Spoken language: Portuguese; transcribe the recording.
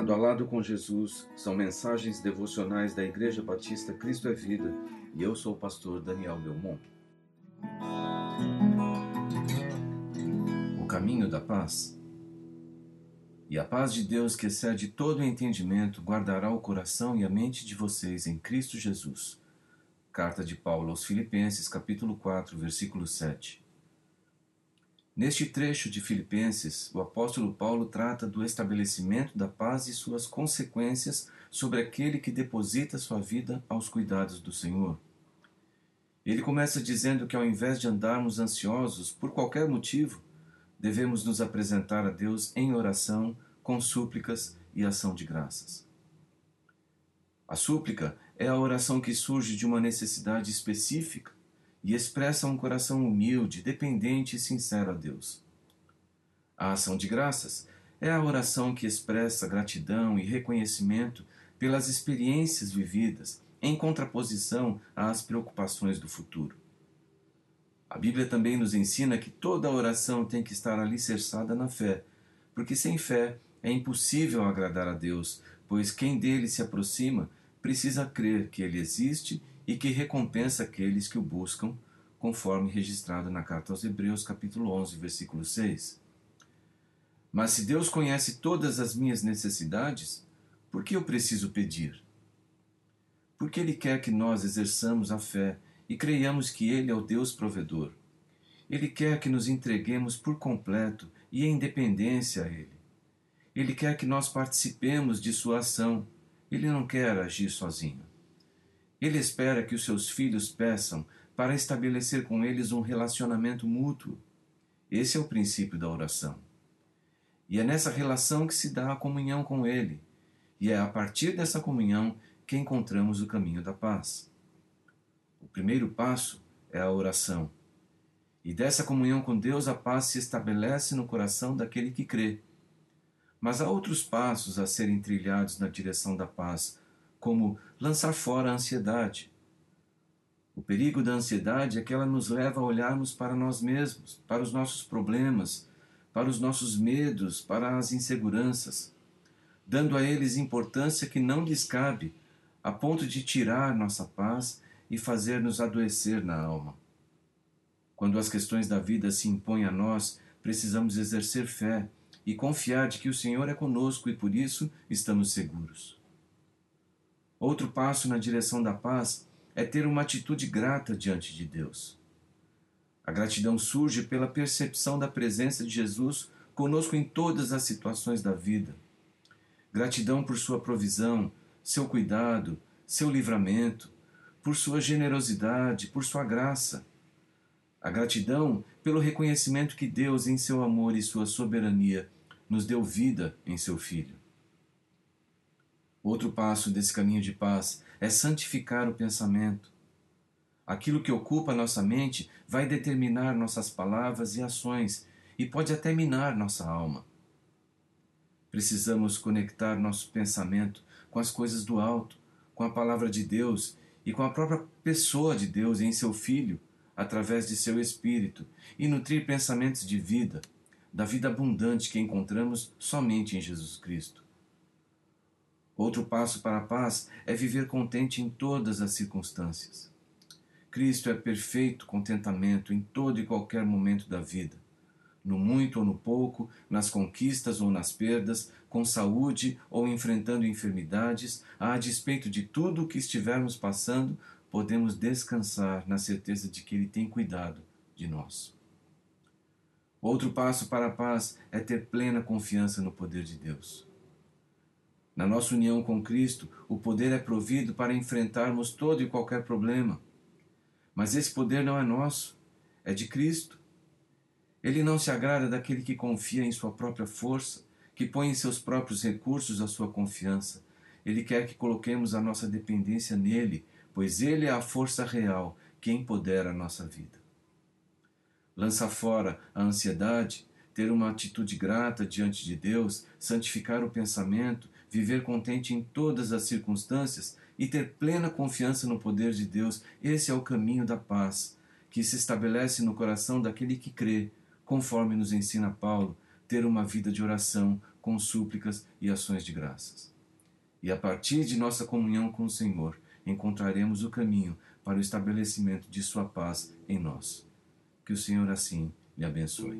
Lado a Lado com Jesus são mensagens devocionais da Igreja Batista Cristo é Vida e eu sou o pastor Daniel Belmont. O caminho da paz. E a paz de Deus, que excede todo entendimento, guardará o coração e a mente de vocês em Cristo Jesus. Carta de Paulo aos Filipenses, capítulo 4, versículo 7. Neste trecho de Filipenses, o apóstolo Paulo trata do estabelecimento da paz e suas consequências sobre aquele que deposita sua vida aos cuidados do Senhor. Ele começa dizendo que ao invés de andarmos ansiosos por qualquer motivo, devemos nos apresentar a Deus em oração, com súplicas e ação de graças. A súplica é a oração que surge de uma necessidade específica e expressa um coração humilde, dependente e sincero a Deus. A ação de graças é a oração que expressa gratidão e reconhecimento pelas experiências vividas, em contraposição às preocupações do futuro. A Bíblia também nos ensina que toda oração tem que estar alicerçada na fé, porque sem fé é impossível agradar a Deus, pois quem dele se aproxima precisa crer que ele existe e que recompensa aqueles que o buscam, conforme registrado na carta aos Hebreus, capítulo 11, versículo 6. Mas se Deus conhece todas as minhas necessidades, por que eu preciso pedir? Porque Ele quer que nós exerçamos a fé e creiamos que Ele é o Deus provedor. Ele quer que nos entreguemos por completo e em dependência a Ele. Ele quer que nós participemos de Sua ação. Ele não quer agir sozinho. Ele espera que os seus filhos peçam para estabelecer com eles um relacionamento mútuo. Esse é o princípio da oração. E é nessa relação que se dá a comunhão com Ele, e é a partir dessa comunhão que encontramos o caminho da paz. O primeiro passo é a oração. E dessa comunhão com Deus a paz se estabelece no coração daquele que crê. Mas há outros passos a serem trilhados na direção da paz, como lançar fora a ansiedade. O perigo da ansiedade é que ela nos leva a olharmos para nós mesmos, para os nossos problemas, para os nossos medos, para as inseguranças, dando a eles importância que não lhes cabe, a ponto de tirar nossa paz e fazer-nos adoecer na alma. Quando as questões da vida se impõem a nós, precisamos exercer fé e confiar de que o Senhor é conosco e por isso estamos seguros. Outro passo na direção da paz é ter uma atitude grata diante de Deus. A gratidão surge pela percepção da presença de Jesus conosco em todas as situações da vida. Gratidão por sua provisão, seu cuidado, seu livramento, por sua generosidade, por sua graça. A gratidão pelo reconhecimento que Deus, em seu amor e sua soberania, nos deu vida em seu Filho. Outro passo desse caminho de paz é santificar o pensamento. Aquilo que ocupa nossa mente vai determinar nossas palavras e ações e pode até minar nossa alma. Precisamos conectar nosso pensamento com as coisas do alto, com a palavra de Deus e com a própria pessoa de Deus em seu Filho, através de seu Espírito, e nutrir pensamentos de vida, da vida abundante que encontramos somente em Jesus Cristo. Outro passo para a paz é viver contente em todas as circunstâncias. Cristo é perfeito contentamento em todo e qualquer momento da vida, no muito ou no pouco, nas conquistas ou nas perdas, com saúde ou enfrentando enfermidades, a despeito de tudo o que estivermos passando, podemos descansar na certeza de que Ele tem cuidado de nós. Outro passo para a paz é ter plena confiança no poder de Deus. Na nossa união com Cristo, o poder é provido para enfrentarmos todo e qualquer problema. Mas esse poder não é nosso, é de Cristo. Ele não se agrada daquele que confia em sua própria força, que põe em seus próprios recursos a sua confiança. Ele quer que coloquemos a nossa dependência nele, pois ele é a força real que empodera a nossa vida. Lança fora a ansiedade, ter uma atitude grata diante de Deus, santificar o pensamento, viver contente em todas as circunstâncias e ter plena confiança no poder de Deus, esse é o caminho da paz, que se estabelece no coração daquele que crê, conforme nos ensina Paulo, ter uma vida de oração com súplicas e ações de graças. E a partir de nossa comunhão com o Senhor, encontraremos o caminho para o estabelecimento de Sua paz em nós. Que o Senhor assim lhe abençoe.